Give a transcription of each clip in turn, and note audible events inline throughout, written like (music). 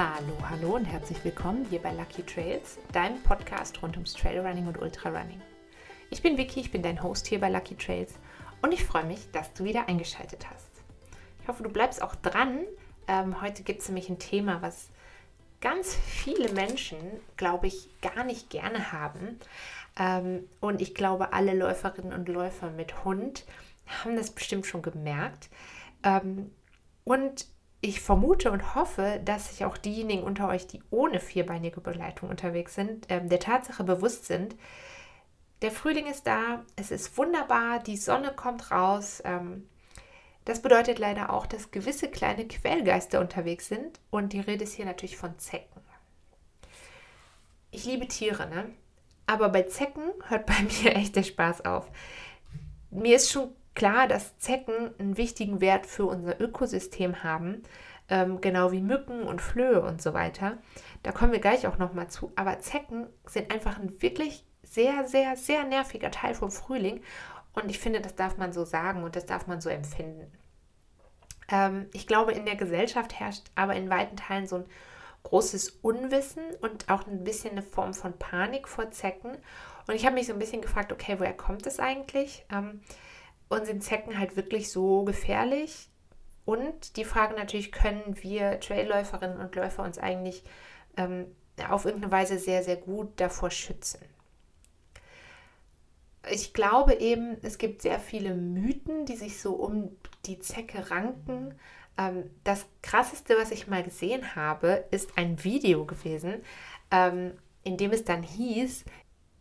Hallo, hallo und herzlich willkommen hier bei Lucky Trails, deinem Podcast rund ums Trailrunning und Ultrarunning. Ich bin Vicky, ich bin dein Host hier bei Lucky Trails und ich freue mich, dass du wieder eingeschaltet hast. Ich hoffe, du bleibst auch dran. Ähm, heute gibt es nämlich ein Thema, was ganz viele Menschen, glaube ich, gar nicht gerne haben. Ähm, und ich glaube, alle Läuferinnen und Läufer mit Hund haben das bestimmt schon gemerkt. Ähm, und ich vermute und hoffe, dass sich auch diejenigen unter euch, die ohne vierbeinige Begleitung unterwegs sind, ähm, der Tatsache bewusst sind, der Frühling ist da, es ist wunderbar, die Sonne kommt raus. Ähm, das bedeutet leider auch, dass gewisse kleine Quellgeister unterwegs sind und die Rede ist hier natürlich von Zecken. Ich liebe Tiere, ne? Aber bei Zecken hört bei (laughs) mir echt der Spaß auf. Mir ist schon klar, dass Zecken einen wichtigen Wert für unser Ökosystem haben, ähm, genau wie Mücken und Flöhe und so weiter. Da kommen wir gleich auch nochmal zu. Aber Zecken sind einfach ein wirklich sehr, sehr, sehr nerviger Teil vom Frühling. Und ich finde, das darf man so sagen und das darf man so empfinden. Ähm, ich glaube, in der Gesellschaft herrscht aber in weiten Teilen so ein großes Unwissen und auch ein bisschen eine Form von Panik vor Zecken. Und ich habe mich so ein bisschen gefragt, okay, woher kommt es eigentlich? Ähm, und sind Zecken halt wirklich so gefährlich? Und die Frage natürlich, können wir Trailläuferinnen und Läufer uns eigentlich ähm, auf irgendeine Weise sehr, sehr gut davor schützen? Ich glaube eben, es gibt sehr viele Mythen, die sich so um die Zecke ranken. Ähm, das krasseste, was ich mal gesehen habe, ist ein Video gewesen, ähm, in dem es dann hieß,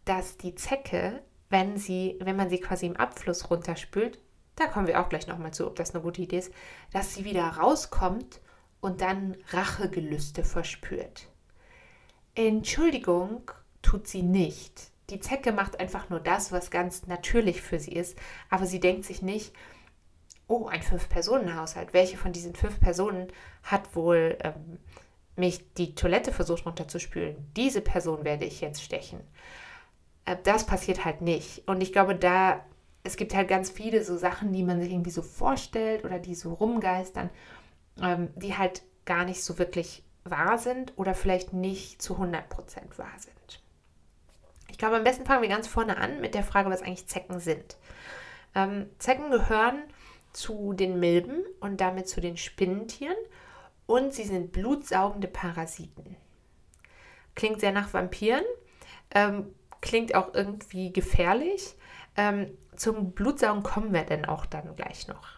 dass die Zecke wenn sie, wenn man sie quasi im Abfluss runterspült, da kommen wir auch gleich nochmal zu, ob das eine gute Idee ist, dass sie wieder rauskommt und dann Rachegelüste verspürt. Entschuldigung, tut sie nicht. Die Zecke macht einfach nur das, was ganz natürlich für sie ist, aber sie denkt sich nicht, oh, ein Fünf-Personen-Haushalt. Welche von diesen fünf Personen hat wohl ähm, mich die Toilette versucht runterzuspülen? Diese Person werde ich jetzt stechen. Äh, das passiert halt nicht. Und ich glaube, da, es gibt halt ganz viele so Sachen, die man sich irgendwie so vorstellt oder die so rumgeistern, ähm, die halt gar nicht so wirklich wahr sind oder vielleicht nicht zu 100% wahr sind. Ich glaube, am besten fangen wir ganz vorne an mit der Frage, was eigentlich Zecken sind. Ähm, Zecken gehören zu den Milben und damit zu den Spinnentieren und sie sind blutsaugende Parasiten. Klingt sehr nach Vampiren, ähm, klingt auch irgendwie gefährlich. Ähm, zum Blutsaugen kommen wir denn auch dann gleich noch.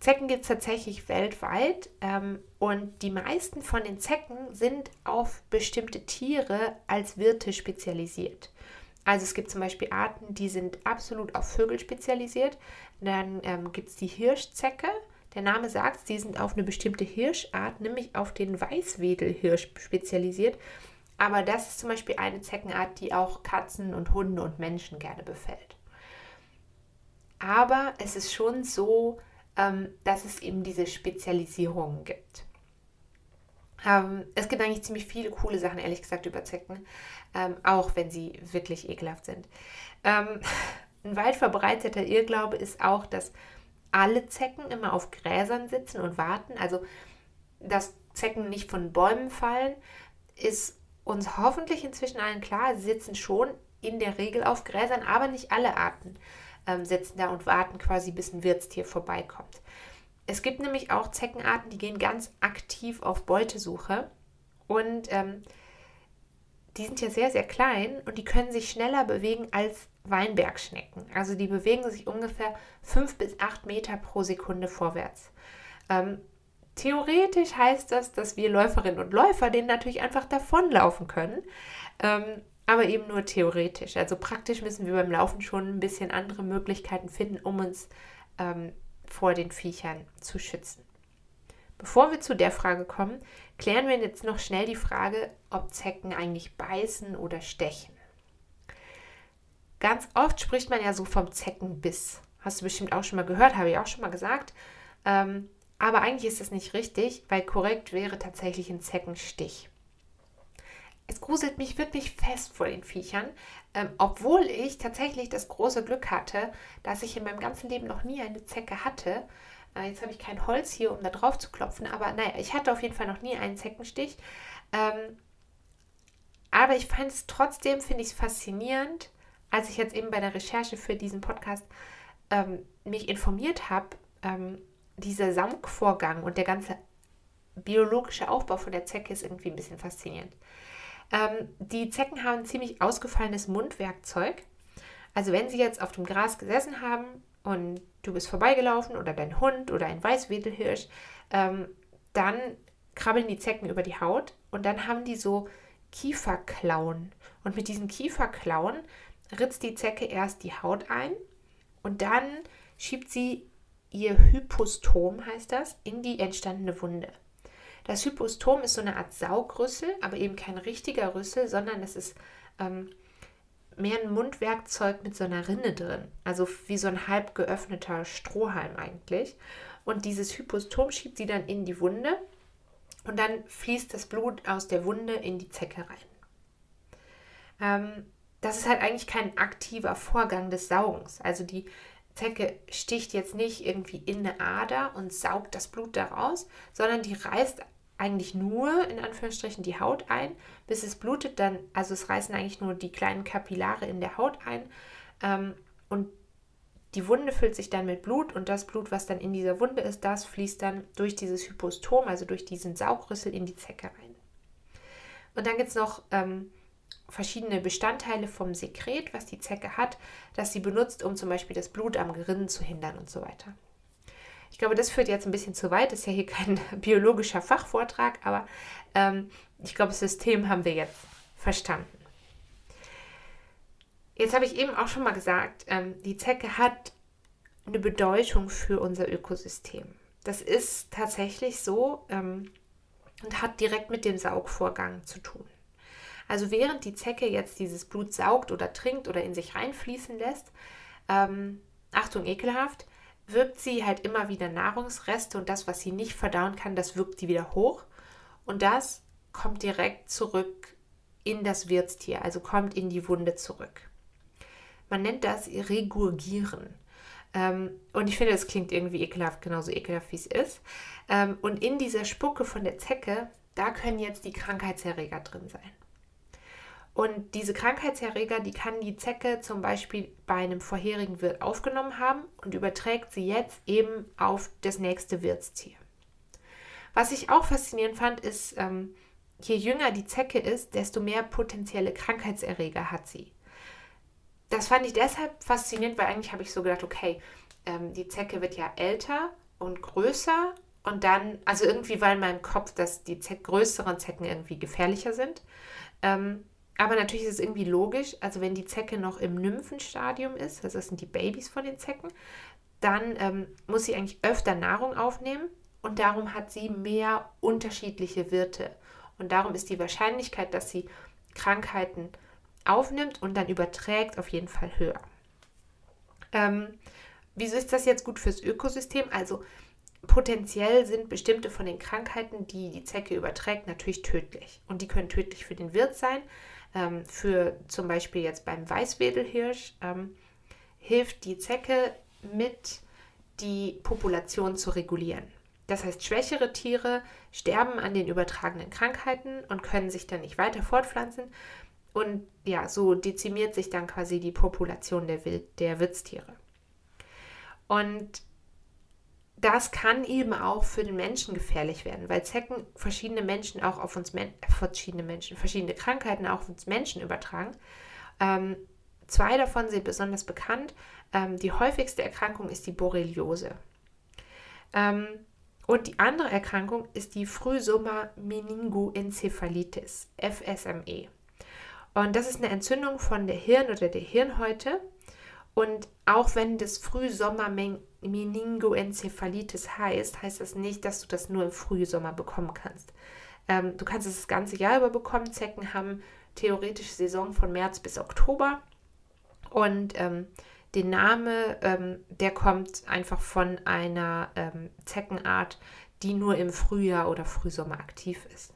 Zecken gibt es tatsächlich weltweit ähm, und die meisten von den Zecken sind auf bestimmte Tiere als Wirte spezialisiert. Also es gibt zum Beispiel Arten, die sind absolut auf Vögel spezialisiert. Dann ähm, gibt es die Hirschzecke. Der Name sagt, die sind auf eine bestimmte Hirschart, nämlich auf den Weißwedelhirsch spezialisiert. Aber das ist zum Beispiel eine Zeckenart, die auch Katzen und Hunde und Menschen gerne befällt. Aber es ist schon so, ähm, dass es eben diese Spezialisierungen gibt. Ähm, es gibt eigentlich ziemlich viele coole Sachen, ehrlich gesagt, über Zecken, ähm, auch wenn sie wirklich ekelhaft sind. (laughs) Ein weit verbreiteter Irrglaube ist auch, dass alle Zecken immer auf Gräsern sitzen und warten. Also, dass Zecken nicht von Bäumen fallen, ist uns hoffentlich inzwischen allen klar, sie sitzen schon in der Regel auf Gräsern, aber nicht alle Arten ähm, sitzen da und warten quasi, bis ein Wirtstier vorbeikommt. Es gibt nämlich auch Zeckenarten, die gehen ganz aktiv auf Beutesuche und ähm, die sind ja sehr, sehr klein und die können sich schneller bewegen als Weinbergschnecken. Also die bewegen sich ungefähr 5 bis 8 Meter pro Sekunde vorwärts. Ähm, Theoretisch heißt das, dass wir Läuferinnen und Läufer denen natürlich einfach davonlaufen können. Ähm, aber eben nur theoretisch. Also praktisch müssen wir beim Laufen schon ein bisschen andere Möglichkeiten finden, um uns ähm, vor den Viechern zu schützen. Bevor wir zu der Frage kommen, klären wir jetzt noch schnell die Frage, ob Zecken eigentlich beißen oder stechen. Ganz oft spricht man ja so vom Zeckenbiss. Hast du bestimmt auch schon mal gehört, habe ich auch schon mal gesagt. Ähm, aber eigentlich ist das nicht richtig, weil korrekt wäre tatsächlich ein Zeckenstich. Es gruselt mich wirklich fest vor den Viechern, ähm, obwohl ich tatsächlich das große Glück hatte, dass ich in meinem ganzen Leben noch nie eine Zecke hatte. Äh, jetzt habe ich kein Holz hier, um da drauf zu klopfen, aber naja, ich hatte auf jeden Fall noch nie einen Zeckenstich. Ähm, aber ich fand es trotzdem, finde ich es faszinierend, als ich jetzt eben bei der Recherche für diesen Podcast ähm, mich informiert habe, ähm, dieser Saugvorgang und der ganze biologische Aufbau von der Zecke ist irgendwie ein bisschen faszinierend. Ähm, die Zecken haben ziemlich ausgefallenes Mundwerkzeug. Also wenn sie jetzt auf dem Gras gesessen haben und du bist vorbeigelaufen oder dein Hund oder ein Weißwedelhirsch, ähm, dann krabbeln die Zecken über die Haut und dann haben die so Kieferklauen. Und mit diesen Kieferklauen ritzt die Zecke erst die Haut ein und dann schiebt sie ihr Hypostom, heißt das, in die entstandene Wunde. Das Hypostom ist so eine Art Saugrüssel, aber eben kein richtiger Rüssel, sondern es ist ähm, mehr ein Mundwerkzeug mit so einer Rinne drin. Also wie so ein halb geöffneter Strohhalm eigentlich. Und dieses Hypostom schiebt sie dann in die Wunde und dann fließt das Blut aus der Wunde in die Zecke rein. Ähm, das ist halt eigentlich kein aktiver Vorgang des Saugens. Also die Zecke sticht jetzt nicht irgendwie in eine Ader und saugt das Blut daraus, sondern die reißt eigentlich nur in Anführungsstrichen die Haut ein, bis es blutet dann, also es reißen eigentlich nur die kleinen Kapillare in der Haut ein ähm, und die Wunde füllt sich dann mit Blut und das Blut, was dann in dieser Wunde ist, das fließt dann durch dieses Hypostom, also durch diesen Saugrüssel in die Zecke rein. Und dann gibt es noch ähm, verschiedene Bestandteile vom Sekret, was die Zecke hat, das sie benutzt, um zum Beispiel das Blut am Gerinnen zu hindern und so weiter. Ich glaube, das führt jetzt ein bisschen zu weit, das ist ja hier kein (laughs) biologischer Fachvortrag, aber ähm, ich glaube, das System haben wir jetzt verstanden. Jetzt habe ich eben auch schon mal gesagt, ähm, die Zecke hat eine Bedeutung für unser Ökosystem. Das ist tatsächlich so ähm, und hat direkt mit dem Saugvorgang zu tun. Also während die Zecke jetzt dieses Blut saugt oder trinkt oder in sich reinfließen lässt, ähm, Achtung, ekelhaft, wirkt sie halt immer wieder Nahrungsreste und das, was sie nicht verdauen kann, das wirkt sie wieder hoch. Und das kommt direkt zurück in das Wirtstier, also kommt in die Wunde zurück. Man nennt das Regurgieren. Ähm, und ich finde, das klingt irgendwie ekelhaft, genauso ekelhaft wie es ist. Ähm, und in dieser Spucke von der Zecke, da können jetzt die Krankheitserreger drin sein. Und diese Krankheitserreger, die kann die Zecke zum Beispiel bei einem vorherigen Wirt aufgenommen haben und überträgt sie jetzt eben auf das nächste Wirtstier. Was ich auch faszinierend fand, ist, ähm, je jünger die Zecke ist, desto mehr potenzielle Krankheitserreger hat sie. Das fand ich deshalb faszinierend, weil eigentlich habe ich so gedacht, okay, ähm, die Zecke wird ja älter und größer und dann, also irgendwie war in meinem Kopf, dass die Zeck größeren Zecken irgendwie gefährlicher sind. Ähm, aber natürlich ist es irgendwie logisch, also wenn die Zecke noch im Nymphenstadium ist, also das sind die Babys von den Zecken, dann ähm, muss sie eigentlich öfter Nahrung aufnehmen und darum hat sie mehr unterschiedliche Wirte. Und darum ist die Wahrscheinlichkeit, dass sie Krankheiten aufnimmt und dann überträgt, auf jeden Fall höher. Ähm, wieso ist das jetzt gut fürs Ökosystem? Also potenziell sind bestimmte von den Krankheiten, die die Zecke überträgt, natürlich tödlich. Und die können tödlich für den Wirt sein, ähm, für zum Beispiel jetzt beim Weißwedelhirsch ähm, hilft die Zecke mit, die Population zu regulieren. Das heißt, schwächere Tiere sterben an den übertragenen Krankheiten und können sich dann nicht weiter fortpflanzen. Und ja, so dezimiert sich dann quasi die Population der, Wild der Wirtstiere. Und das kann eben auch für den Menschen gefährlich werden, weil Zecken verschiedene Menschen auch auf uns, äh, verschiedene Menschen, verschiedene Krankheiten auch auf uns Menschen übertragen. Ähm, zwei davon sind besonders bekannt. Ähm, die häufigste Erkrankung ist die Borreliose. Ähm, und die andere Erkrankung ist die Frühsommer-Meningoenzephalitis, FSME. Und das ist eine Entzündung von der Hirn oder der Hirnhäute. Und auch wenn das Frühsommer-Meningoenzephalitis heißt, heißt das nicht, dass du das nur im Frühsommer bekommen kannst. Ähm, du kannst es das ganze Jahr über bekommen. Zecken haben theoretisch Saison von März bis Oktober. Und ähm, der Name, ähm, der kommt einfach von einer ähm, Zeckenart, die nur im Frühjahr oder Frühsommer aktiv ist.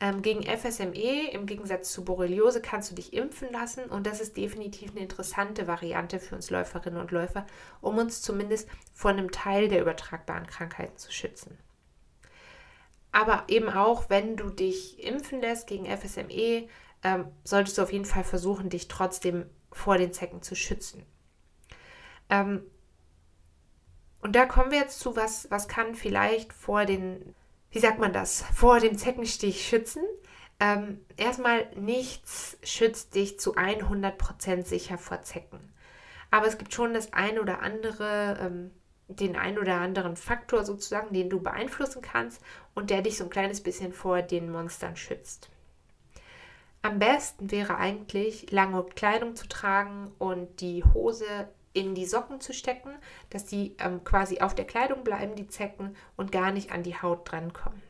Ähm, gegen FSME im Gegensatz zu Borreliose kannst du dich impfen lassen und das ist definitiv eine interessante Variante für uns Läuferinnen und Läufer, um uns zumindest vor einem Teil der übertragbaren Krankheiten zu schützen. Aber eben auch, wenn du dich impfen lässt gegen FSME, ähm, solltest du auf jeden Fall versuchen, dich trotzdem vor den Zecken zu schützen. Ähm, und da kommen wir jetzt zu, was, was kann vielleicht vor den, wie sagt man das, vor dem Zeckenstich schützen. Ähm, erstmal, nichts schützt dich zu 100% sicher vor Zecken. Aber es gibt schon das ein oder andere, ähm, den ein oder anderen Faktor sozusagen, den du beeinflussen kannst und der dich so ein kleines bisschen vor den Monstern schützt. Am besten wäre eigentlich, lange Kleidung zu tragen und die Hose in die Socken zu stecken, dass die ähm, quasi auf der Kleidung bleiben, die Zecken, und gar nicht an die Haut drankommen.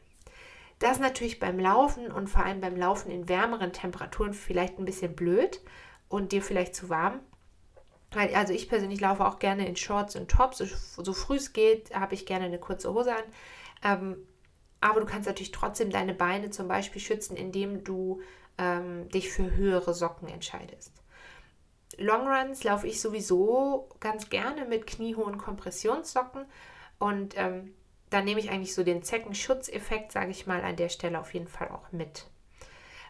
Das ist natürlich beim Laufen und vor allem beim Laufen in wärmeren Temperaturen vielleicht ein bisschen blöd und dir vielleicht zu warm. Also ich persönlich laufe auch gerne in Shorts und Tops. So, so früh es geht, habe ich gerne eine kurze Hose an. Ähm, aber du kannst natürlich trotzdem deine Beine zum Beispiel schützen, indem du ähm, dich für höhere Socken entscheidest. Longruns laufe ich sowieso ganz gerne mit kniehohen Kompressionssocken und ähm, da nehme ich eigentlich so den Zeckenschutzeffekt, sage ich mal, an der Stelle auf jeden Fall auch mit.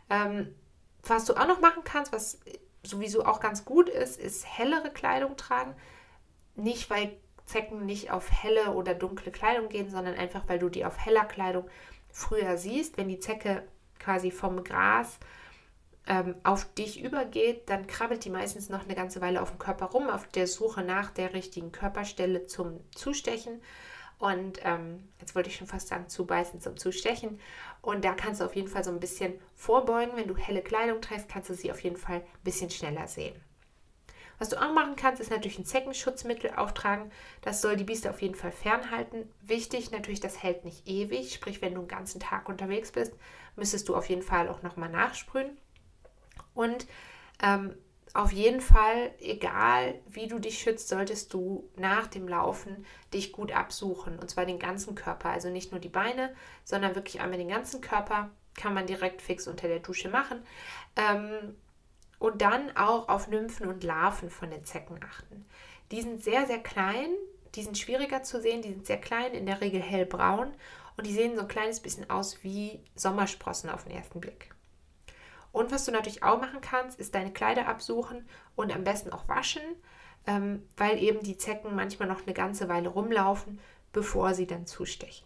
Ähm, was du auch noch machen kannst, was sowieso auch ganz gut ist, ist hellere Kleidung tragen. Nicht, weil Zecken nicht auf helle oder dunkle Kleidung gehen, sondern einfach, weil du die auf heller Kleidung früher siehst. Wenn die Zecke quasi vom Gras ähm, auf dich übergeht, dann krabbelt die meistens noch eine ganze Weile auf dem Körper rum, auf der Suche nach der richtigen Körperstelle zum Zustechen. Und ähm, jetzt wollte ich schon fast sagen, zubeißen zum Zustechen. Und da kannst du auf jeden Fall so ein bisschen vorbeugen. Wenn du helle Kleidung trägst, kannst du sie auf jeden Fall ein bisschen schneller sehen. Was du auch machen kannst, ist natürlich ein Zeckenschutzmittel auftragen. Das soll die Biester auf jeden Fall fernhalten. Wichtig natürlich, das hält nicht ewig. Sprich, wenn du einen ganzen Tag unterwegs bist, müsstest du auf jeden Fall auch nochmal nachsprühen. Und ähm, auf jeden Fall, egal wie du dich schützt, solltest du nach dem Laufen dich gut absuchen. Und zwar den ganzen Körper. Also nicht nur die Beine, sondern wirklich einmal den ganzen Körper. Kann man direkt fix unter der Dusche machen. Ähm, und dann auch auf Nymphen und Larven von den Zecken achten. Die sind sehr, sehr klein. Die sind schwieriger zu sehen. Die sind sehr klein, in der Regel hellbraun. Und die sehen so ein kleines bisschen aus wie Sommersprossen auf den ersten Blick. Und was du natürlich auch machen kannst, ist deine Kleider absuchen und am besten auch waschen, ähm, weil eben die Zecken manchmal noch eine ganze Weile rumlaufen, bevor sie dann zustechen.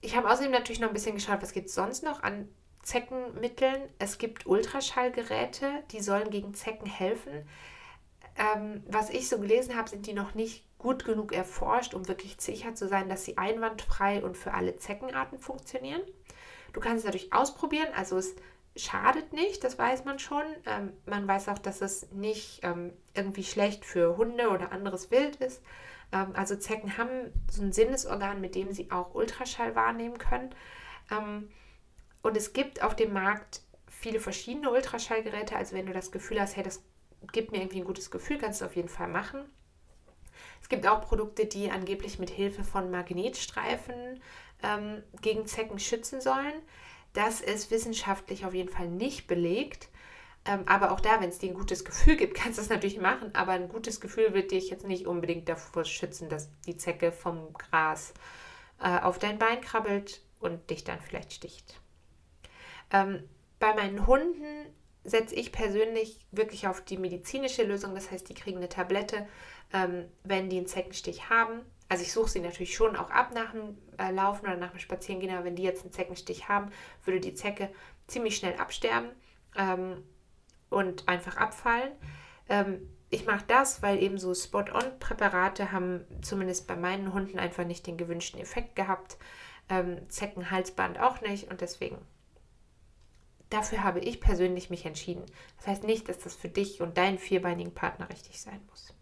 Ich habe außerdem natürlich noch ein bisschen geschaut, was gibt es sonst noch an Zeckenmitteln. Es gibt Ultraschallgeräte, die sollen gegen Zecken helfen. Ähm, was ich so gelesen habe, sind die noch nicht gut genug erforscht, um wirklich sicher zu sein, dass sie einwandfrei und für alle Zeckenarten funktionieren. Du kannst es natürlich ausprobieren, also es schadet nicht, das weiß man schon. Ähm, man weiß auch, dass es nicht ähm, irgendwie schlecht für Hunde oder anderes Wild ist. Ähm, also Zecken haben so ein Sinnesorgan, mit dem sie auch Ultraschall wahrnehmen können. Ähm, und es gibt auf dem Markt viele verschiedene Ultraschallgeräte. Also wenn du das Gefühl hast, hey, das gibt mir irgendwie ein gutes Gefühl, kannst du auf jeden Fall machen. Es gibt auch Produkte, die angeblich mit Hilfe von Magnetstreifen ähm, gegen Zecken schützen sollen. Das ist wissenschaftlich auf jeden Fall nicht belegt. Ähm, aber auch da, wenn es dir ein gutes Gefühl gibt, (laughs) kannst du es natürlich machen. Aber ein gutes Gefühl wird dich jetzt nicht unbedingt davor schützen, dass die Zecke vom Gras äh, auf dein Bein krabbelt und dich dann vielleicht sticht. Ähm, bei meinen Hunden setze ich persönlich wirklich auf die medizinische Lösung. Das heißt, die kriegen eine Tablette, ähm, wenn die einen Zeckenstich haben. Also ich suche sie natürlich schon auch ab nach dem äh, Laufen oder nach dem Spazierengehen, aber wenn die jetzt einen Zeckenstich haben, würde die Zecke ziemlich schnell absterben ähm, und einfach abfallen. Ähm, ich mache das, weil eben so Spot-on-Präparate haben zumindest bei meinen Hunden einfach nicht den gewünschten Effekt gehabt. Ähm, Zeckenhalsband auch nicht und deswegen dafür habe ich persönlich mich entschieden. Das heißt nicht, dass das für dich und deinen vierbeinigen Partner richtig sein muss.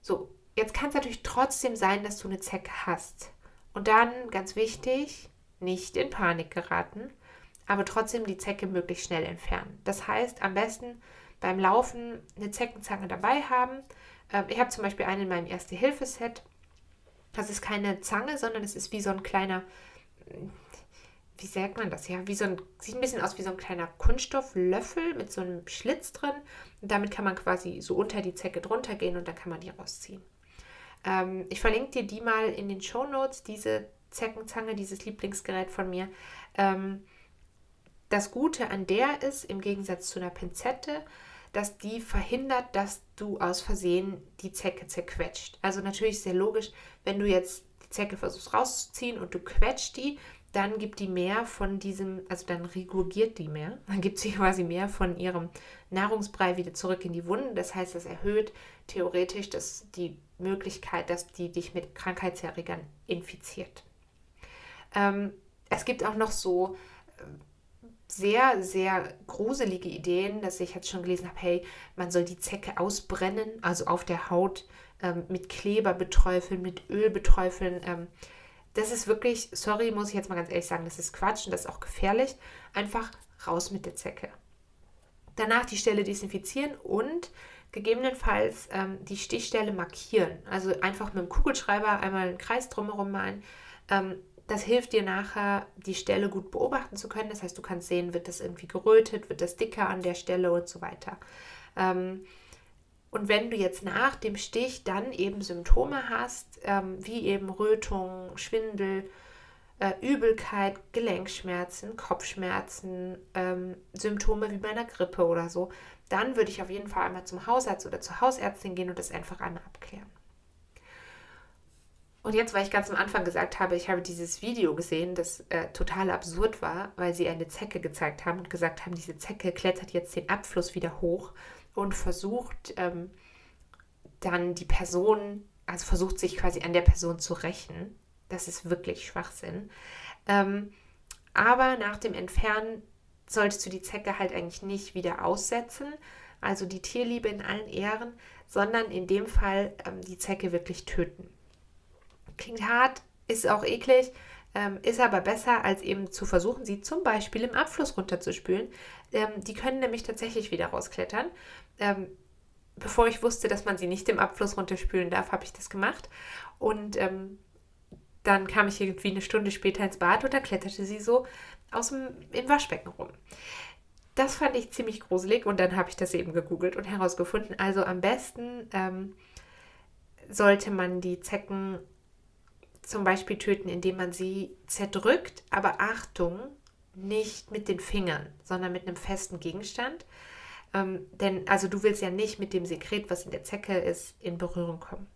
So, Jetzt kann es natürlich trotzdem sein, dass du eine Zecke hast. Und dann, ganz wichtig, nicht in Panik geraten, aber trotzdem die Zecke möglichst schnell entfernen. Das heißt, am besten beim Laufen eine Zeckenzange dabei haben. Ähm, ich habe zum Beispiel eine in meinem Erste-Hilfe-Set. Das ist keine Zange, sondern es ist wie so ein kleiner, wie sagt man das? Ja, wie so ein, sieht ein bisschen aus wie so ein kleiner Kunststofflöffel mit so einem Schlitz drin. Und damit kann man quasi so unter die Zecke drunter gehen und dann kann man die rausziehen. Ähm, ich verlinke dir die mal in den Show Notes, diese Zeckenzange, dieses Lieblingsgerät von mir. Ähm, das Gute an der ist, im Gegensatz zu einer Pinzette, dass die verhindert, dass du aus Versehen die Zecke zerquetscht. Also natürlich sehr logisch, wenn du jetzt die Zecke versuchst rauszuziehen und du quetscht die, dann gibt die mehr von diesem, also dann regurgiert die mehr, dann gibt sie (laughs) quasi mehr von ihrem Nahrungsbrei wieder zurück in die Wunden. Das heißt, das erhöht theoretisch das, die Möglichkeit, dass die dich mit Krankheitserregern infiziert. Ähm, es gibt auch noch so äh, sehr, sehr gruselige Ideen, dass ich jetzt schon gelesen habe, hey, man soll die Zecke ausbrennen, also auf der Haut ähm, mit Kleber beträufeln, mit Öl beträufeln. Ähm, das ist wirklich, sorry, muss ich jetzt mal ganz ehrlich sagen, das ist Quatsch und das ist auch gefährlich. Einfach raus mit der Zecke. Danach die Stelle desinfizieren und gegebenenfalls ähm, die Stichstelle markieren. Also einfach mit dem Kugelschreiber einmal einen Kreis drumherum malen. Ähm, das hilft dir nachher, die Stelle gut beobachten zu können. Das heißt, du kannst sehen, wird das irgendwie gerötet, wird das dicker an der Stelle und so weiter. Ähm, und wenn du jetzt nach dem Stich dann eben Symptome hast, ähm, wie eben Rötung, Schwindel, äh, Übelkeit, Gelenkschmerzen, Kopfschmerzen, ähm, Symptome wie bei einer Grippe oder so, dann würde ich auf jeden Fall einmal zum Hausarzt oder zur Hausärztin gehen und das einfach einmal abklären. Und jetzt, weil ich ganz am Anfang gesagt habe, ich habe dieses Video gesehen, das äh, total absurd war, weil sie eine Zecke gezeigt haben und gesagt haben, diese Zecke klettert jetzt den Abfluss wieder hoch und versucht ähm, dann die Person, also versucht sich quasi an der Person zu rächen. Das ist wirklich Schwachsinn. Ähm, aber nach dem Entfernen solltest du die Zecke halt eigentlich nicht wieder aussetzen, also die Tierliebe in allen Ehren, sondern in dem Fall ähm, die Zecke wirklich töten. Klingt hart, ist auch eklig, ähm, ist aber besser, als eben zu versuchen, sie zum Beispiel im Abfluss runterzuspülen. Ähm, die können nämlich tatsächlich wieder rausklettern. Ähm, bevor ich wusste, dass man sie nicht im Abfluss runterspülen darf, habe ich das gemacht. Und ähm, dann kam ich irgendwie eine Stunde später ins Bad und da kletterte sie so aus dem, im Waschbecken rum. Das fand ich ziemlich gruselig und dann habe ich das eben gegoogelt und herausgefunden. Also am besten ähm, sollte man die Zecken zum Beispiel töten, indem man sie zerdrückt, aber Achtung, nicht mit den Fingern, sondern mit einem festen Gegenstand. Ähm, denn also du willst ja nicht mit dem Sekret, was in der Zecke ist, in Berührung kommen.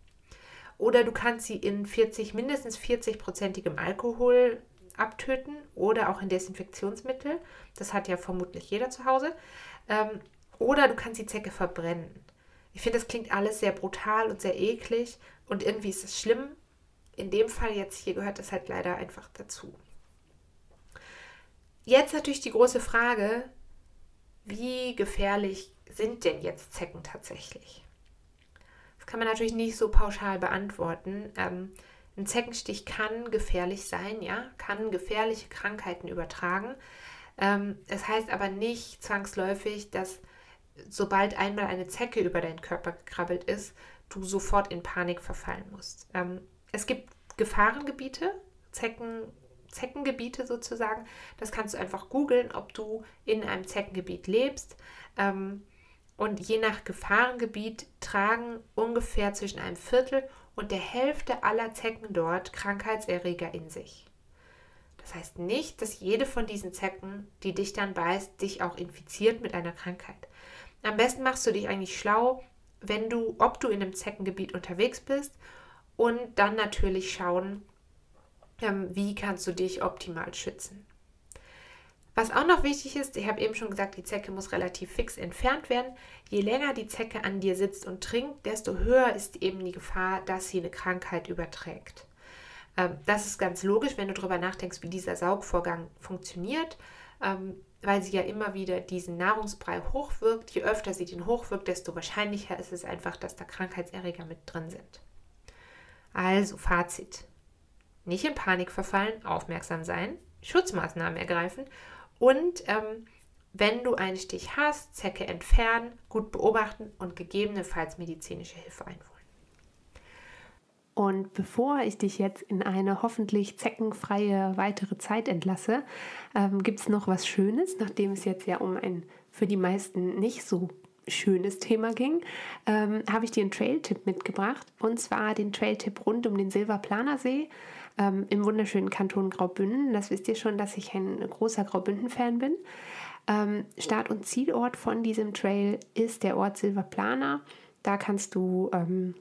Oder du kannst sie in 40, mindestens 40-prozentigem Alkohol abtöten oder auch in Desinfektionsmittel. Das hat ja vermutlich jeder zu Hause. Ähm, oder du kannst die Zecke verbrennen. Ich finde, das klingt alles sehr brutal und sehr eklig und irgendwie ist es schlimm. In dem Fall jetzt hier gehört das halt leider einfach dazu. Jetzt natürlich die große Frage, wie gefährlich sind denn jetzt Zecken tatsächlich? Das kann man natürlich nicht so pauschal beantworten. Ähm, ein Zeckenstich kann gefährlich sein, ja, kann gefährliche Krankheiten übertragen. Ähm, es heißt aber nicht zwangsläufig, dass sobald einmal eine Zecke über deinen Körper gekrabbelt ist, du sofort in Panik verfallen musst. Ähm, es gibt Gefahrengebiete, Zecken Zeckengebiete sozusagen. Das kannst du einfach googeln, ob du in einem Zeckengebiet lebst. Ähm, und je nach Gefahrengebiet tragen ungefähr zwischen einem Viertel und der Hälfte aller Zecken dort Krankheitserreger in sich. Das heißt nicht, dass jede von diesen Zecken, die dich dann beißt, dich auch infiziert mit einer Krankheit. Am besten machst du dich eigentlich schlau, wenn du, ob du in einem Zeckengebiet unterwegs bist und dann natürlich schauen, ähm, wie kannst du dich optimal schützen. Was auch noch wichtig ist, ich habe eben schon gesagt, die Zecke muss relativ fix entfernt werden. Je länger die Zecke an dir sitzt und trinkt, desto höher ist eben die Gefahr, dass sie eine Krankheit überträgt. Ähm, das ist ganz logisch, wenn du darüber nachdenkst, wie dieser Saugvorgang funktioniert, ähm, weil sie ja immer wieder diesen Nahrungsbrei hochwirkt. Je öfter sie den hochwirkt, desto wahrscheinlicher ist es einfach, dass da Krankheitserreger mit drin sind. Also Fazit nicht in Panik verfallen, aufmerksam sein, Schutzmaßnahmen ergreifen und ähm, wenn du einen Stich hast, Zecke entfernen, gut beobachten und gegebenenfalls medizinische Hilfe einholen. Und bevor ich dich jetzt in eine hoffentlich zeckenfreie weitere Zeit entlasse, ähm, gibt es noch was Schönes, nachdem es jetzt ja um ein für die meisten nicht so schönes Thema ging, ähm, habe ich dir einen Trail-Tipp mitgebracht. Und zwar den Trail-Tipp rund um den Silberplanersee ähm, im wunderschönen Kanton Graubünden. Das wisst ihr schon, dass ich ein großer Graubünden-Fan bin. Ähm, Start- und Zielort von diesem Trail ist der Ort Silberplaner. Da kannst du ähm,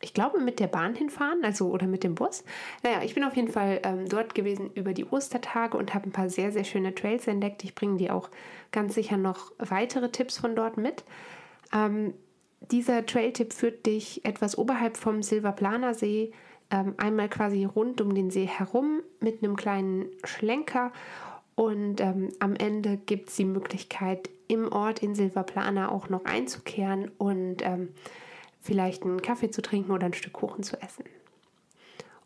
ich glaube, mit der Bahn hinfahren, also oder mit dem Bus. Naja, ich bin auf jeden Fall ähm, dort gewesen über die Ostertage und habe ein paar sehr, sehr schöne Trails entdeckt. Ich bringe dir auch ganz sicher noch weitere Tipps von dort mit. Ähm, dieser Trail-Tipp führt dich etwas oberhalb vom Silberplaner See, ähm, einmal quasi rund um den See herum mit einem kleinen Schlenker. Und ähm, am Ende gibt es die Möglichkeit, im Ort in Silberplaner auch noch einzukehren und ähm, vielleicht einen Kaffee zu trinken oder ein Stück Kuchen zu essen.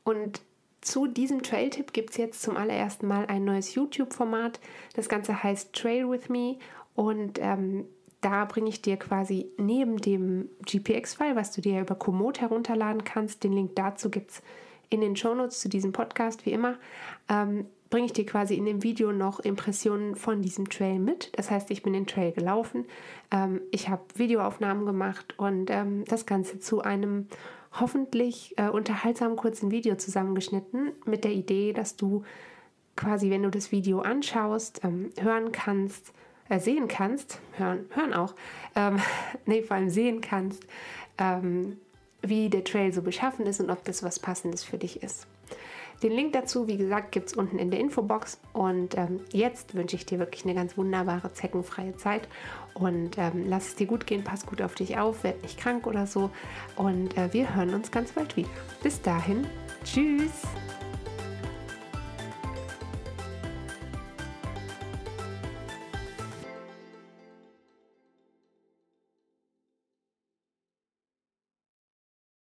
Und zu diesem Trail-Tipp gibt es jetzt zum allerersten Mal ein neues YouTube-Format. Das Ganze heißt Trail with Me und ähm, da bringe ich dir quasi neben dem GPX-File, was du dir über Komoot herunterladen kannst, den Link dazu gibt es in den Shownotes zu diesem Podcast, wie immer, ähm, bringe ich dir quasi in dem Video noch Impressionen von diesem Trail mit. Das heißt, ich bin den Trail gelaufen, ähm, ich habe Videoaufnahmen gemacht und ähm, das Ganze zu einem hoffentlich äh, unterhaltsamen kurzen Video zusammengeschnitten mit der Idee, dass du quasi, wenn du das Video anschaust, ähm, hören kannst, äh, sehen kannst, hören, hören auch, ähm, (laughs) nee, vor allem sehen kannst, ähm, wie der Trail so beschaffen ist und ob das was Passendes für dich ist. Den Link dazu, wie gesagt, gibt es unten in der Infobox. Und ähm, jetzt wünsche ich dir wirklich eine ganz wunderbare, zeckenfreie Zeit. Und ähm, lass es dir gut gehen, pass gut auf dich auf, werd nicht krank oder so. Und äh, wir hören uns ganz bald wieder. Bis dahin, tschüss!